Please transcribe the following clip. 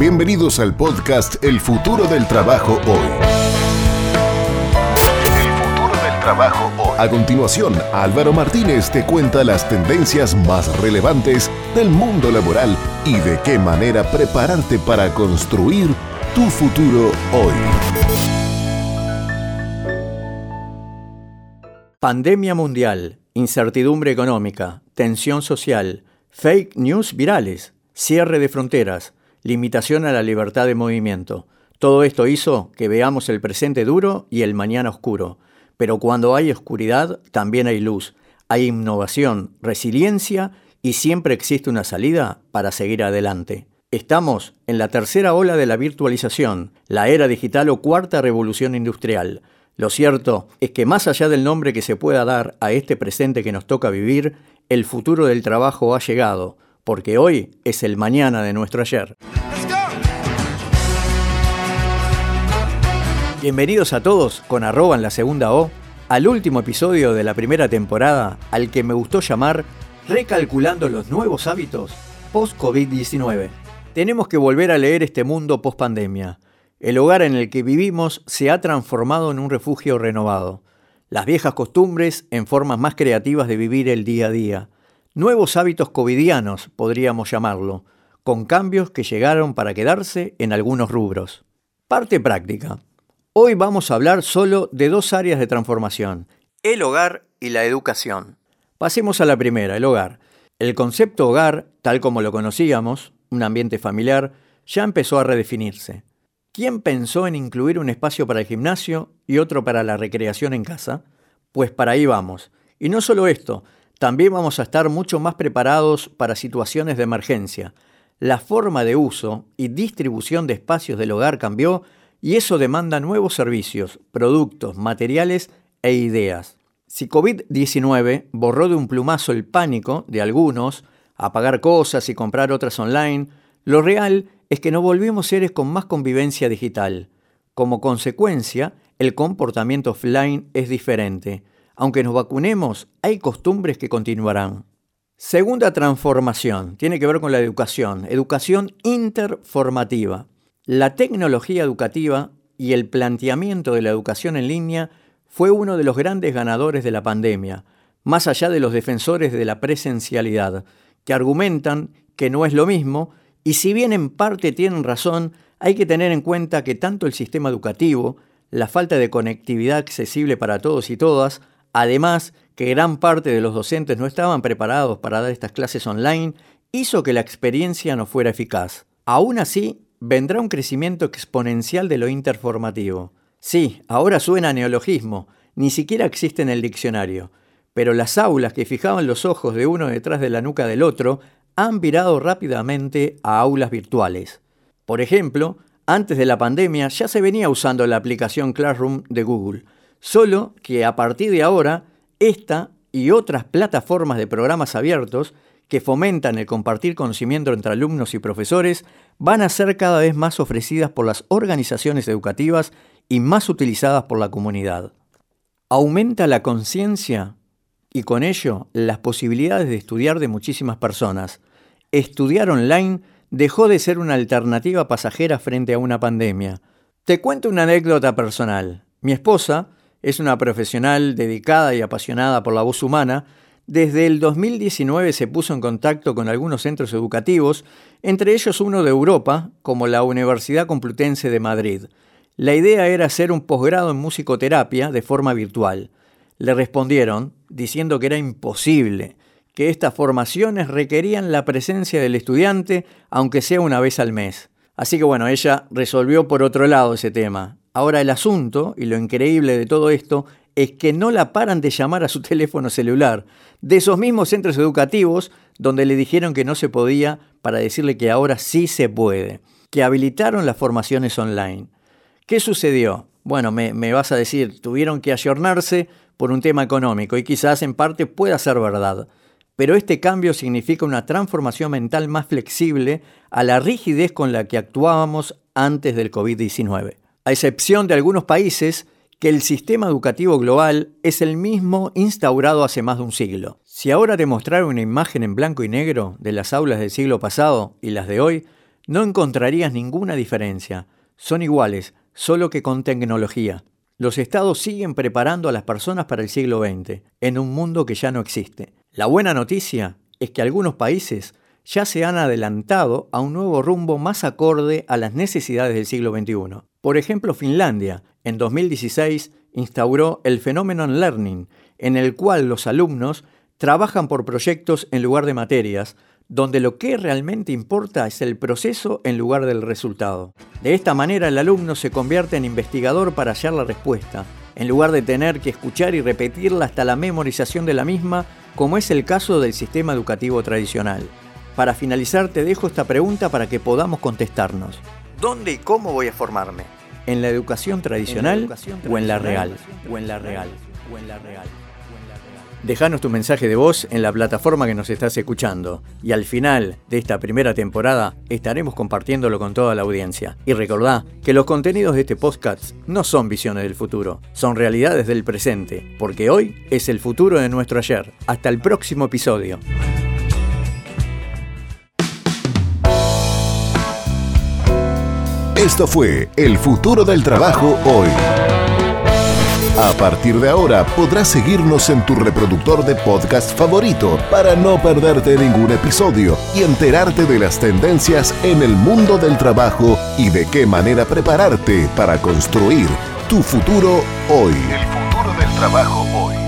Bienvenidos al podcast El futuro del trabajo hoy. El futuro del trabajo hoy. A continuación, Álvaro Martínez te cuenta las tendencias más relevantes del mundo laboral y de qué manera prepararte para construir tu futuro hoy. Pandemia mundial, incertidumbre económica, tensión social, fake news virales, cierre de fronteras, limitación a la libertad de movimiento. Todo esto hizo que veamos el presente duro y el mañana oscuro. Pero cuando hay oscuridad, también hay luz. Hay innovación, resiliencia y siempre existe una salida para seguir adelante. Estamos en la tercera ola de la virtualización, la era digital o cuarta revolución industrial. Lo cierto es que más allá del nombre que se pueda dar a este presente que nos toca vivir, el futuro del trabajo ha llegado porque hoy es el mañana de nuestro ayer. Bienvenidos a todos con arroba en la segunda O al último episodio de la primera temporada al que me gustó llamar Recalculando los nuevos hábitos post-COVID-19. Tenemos que volver a leer este mundo post-pandemia. El hogar en el que vivimos se ha transformado en un refugio renovado. Las viejas costumbres en formas más creativas de vivir el día a día Nuevos hábitos covidianos, podríamos llamarlo, con cambios que llegaron para quedarse en algunos rubros. Parte práctica. Hoy vamos a hablar solo de dos áreas de transformación, el hogar y la educación. Pasemos a la primera, el hogar. El concepto hogar, tal como lo conocíamos, un ambiente familiar, ya empezó a redefinirse. ¿Quién pensó en incluir un espacio para el gimnasio y otro para la recreación en casa? Pues para ahí vamos. Y no solo esto, también vamos a estar mucho más preparados para situaciones de emergencia. La forma de uso y distribución de espacios del hogar cambió y eso demanda nuevos servicios, productos, materiales e ideas. Si COVID-19 borró de un plumazo el pánico de algunos a pagar cosas y comprar otras online, lo real es que nos volvimos seres con más convivencia digital. Como consecuencia, el comportamiento offline es diferente. Aunque nos vacunemos, hay costumbres que continuarán. Segunda transformación tiene que ver con la educación, educación interformativa. La tecnología educativa y el planteamiento de la educación en línea fue uno de los grandes ganadores de la pandemia, más allá de los defensores de la presencialidad, que argumentan que no es lo mismo y si bien en parte tienen razón, hay que tener en cuenta que tanto el sistema educativo, la falta de conectividad accesible para todos y todas, Además, que gran parte de los docentes no estaban preparados para dar estas clases online, hizo que la experiencia no fuera eficaz. Aún así, vendrá un crecimiento exponencial de lo interformativo. Sí, ahora suena neologismo, ni siquiera existe en el diccionario, pero las aulas que fijaban los ojos de uno detrás de la nuca del otro han virado rápidamente a aulas virtuales. Por ejemplo, antes de la pandemia ya se venía usando la aplicación Classroom de Google, Solo que a partir de ahora, esta y otras plataformas de programas abiertos que fomentan el compartir conocimiento entre alumnos y profesores van a ser cada vez más ofrecidas por las organizaciones educativas y más utilizadas por la comunidad. Aumenta la conciencia y con ello las posibilidades de estudiar de muchísimas personas. Estudiar online dejó de ser una alternativa pasajera frente a una pandemia. Te cuento una anécdota personal. Mi esposa, es una profesional dedicada y apasionada por la voz humana. Desde el 2019 se puso en contacto con algunos centros educativos, entre ellos uno de Europa, como la Universidad Complutense de Madrid. La idea era hacer un posgrado en musicoterapia de forma virtual. Le respondieron diciendo que era imposible, que estas formaciones requerían la presencia del estudiante, aunque sea una vez al mes. Así que bueno, ella resolvió por otro lado ese tema. Ahora el asunto, y lo increíble de todo esto, es que no la paran de llamar a su teléfono celular, de esos mismos centros educativos donde le dijeron que no se podía para decirle que ahora sí se puede, que habilitaron las formaciones online. ¿Qué sucedió? Bueno, me, me vas a decir, tuvieron que ayornarse por un tema económico y quizás en parte pueda ser verdad, pero este cambio significa una transformación mental más flexible a la rigidez con la que actuábamos antes del COVID-19 a excepción de algunos países que el sistema educativo global es el mismo instaurado hace más de un siglo. Si ahora te mostrara una imagen en blanco y negro de las aulas del siglo pasado y las de hoy, no encontrarías ninguna diferencia. Son iguales, solo que con tecnología. Los estados siguen preparando a las personas para el siglo XX, en un mundo que ya no existe. La buena noticia es que algunos países ya se han adelantado a un nuevo rumbo más acorde a las necesidades del siglo XXI. Por ejemplo, Finlandia, en 2016, instauró el Phenomenon Learning, en el cual los alumnos trabajan por proyectos en lugar de materias, donde lo que realmente importa es el proceso en lugar del resultado. De esta manera el alumno se convierte en investigador para hallar la respuesta, en lugar de tener que escuchar y repetirla hasta la memorización de la misma, como es el caso del sistema educativo tradicional. Para finalizar te dejo esta pregunta para que podamos contestarnos. ¿Dónde y cómo voy a formarme? ¿En la educación tradicional, o en la real? O en la real. O en la real. Déjanos tu mensaje de voz en la plataforma que nos estás escuchando y al final de esta primera temporada estaremos compartiéndolo con toda la audiencia. Y recordá que los contenidos de este podcast no son visiones del futuro, son realidades del presente, porque hoy es el futuro de nuestro ayer. Hasta el próximo episodio. Esto fue El futuro del trabajo hoy. A partir de ahora podrás seguirnos en tu reproductor de podcast favorito para no perderte ningún episodio y enterarte de las tendencias en el mundo del trabajo y de qué manera prepararte para construir tu futuro hoy. El futuro del trabajo hoy.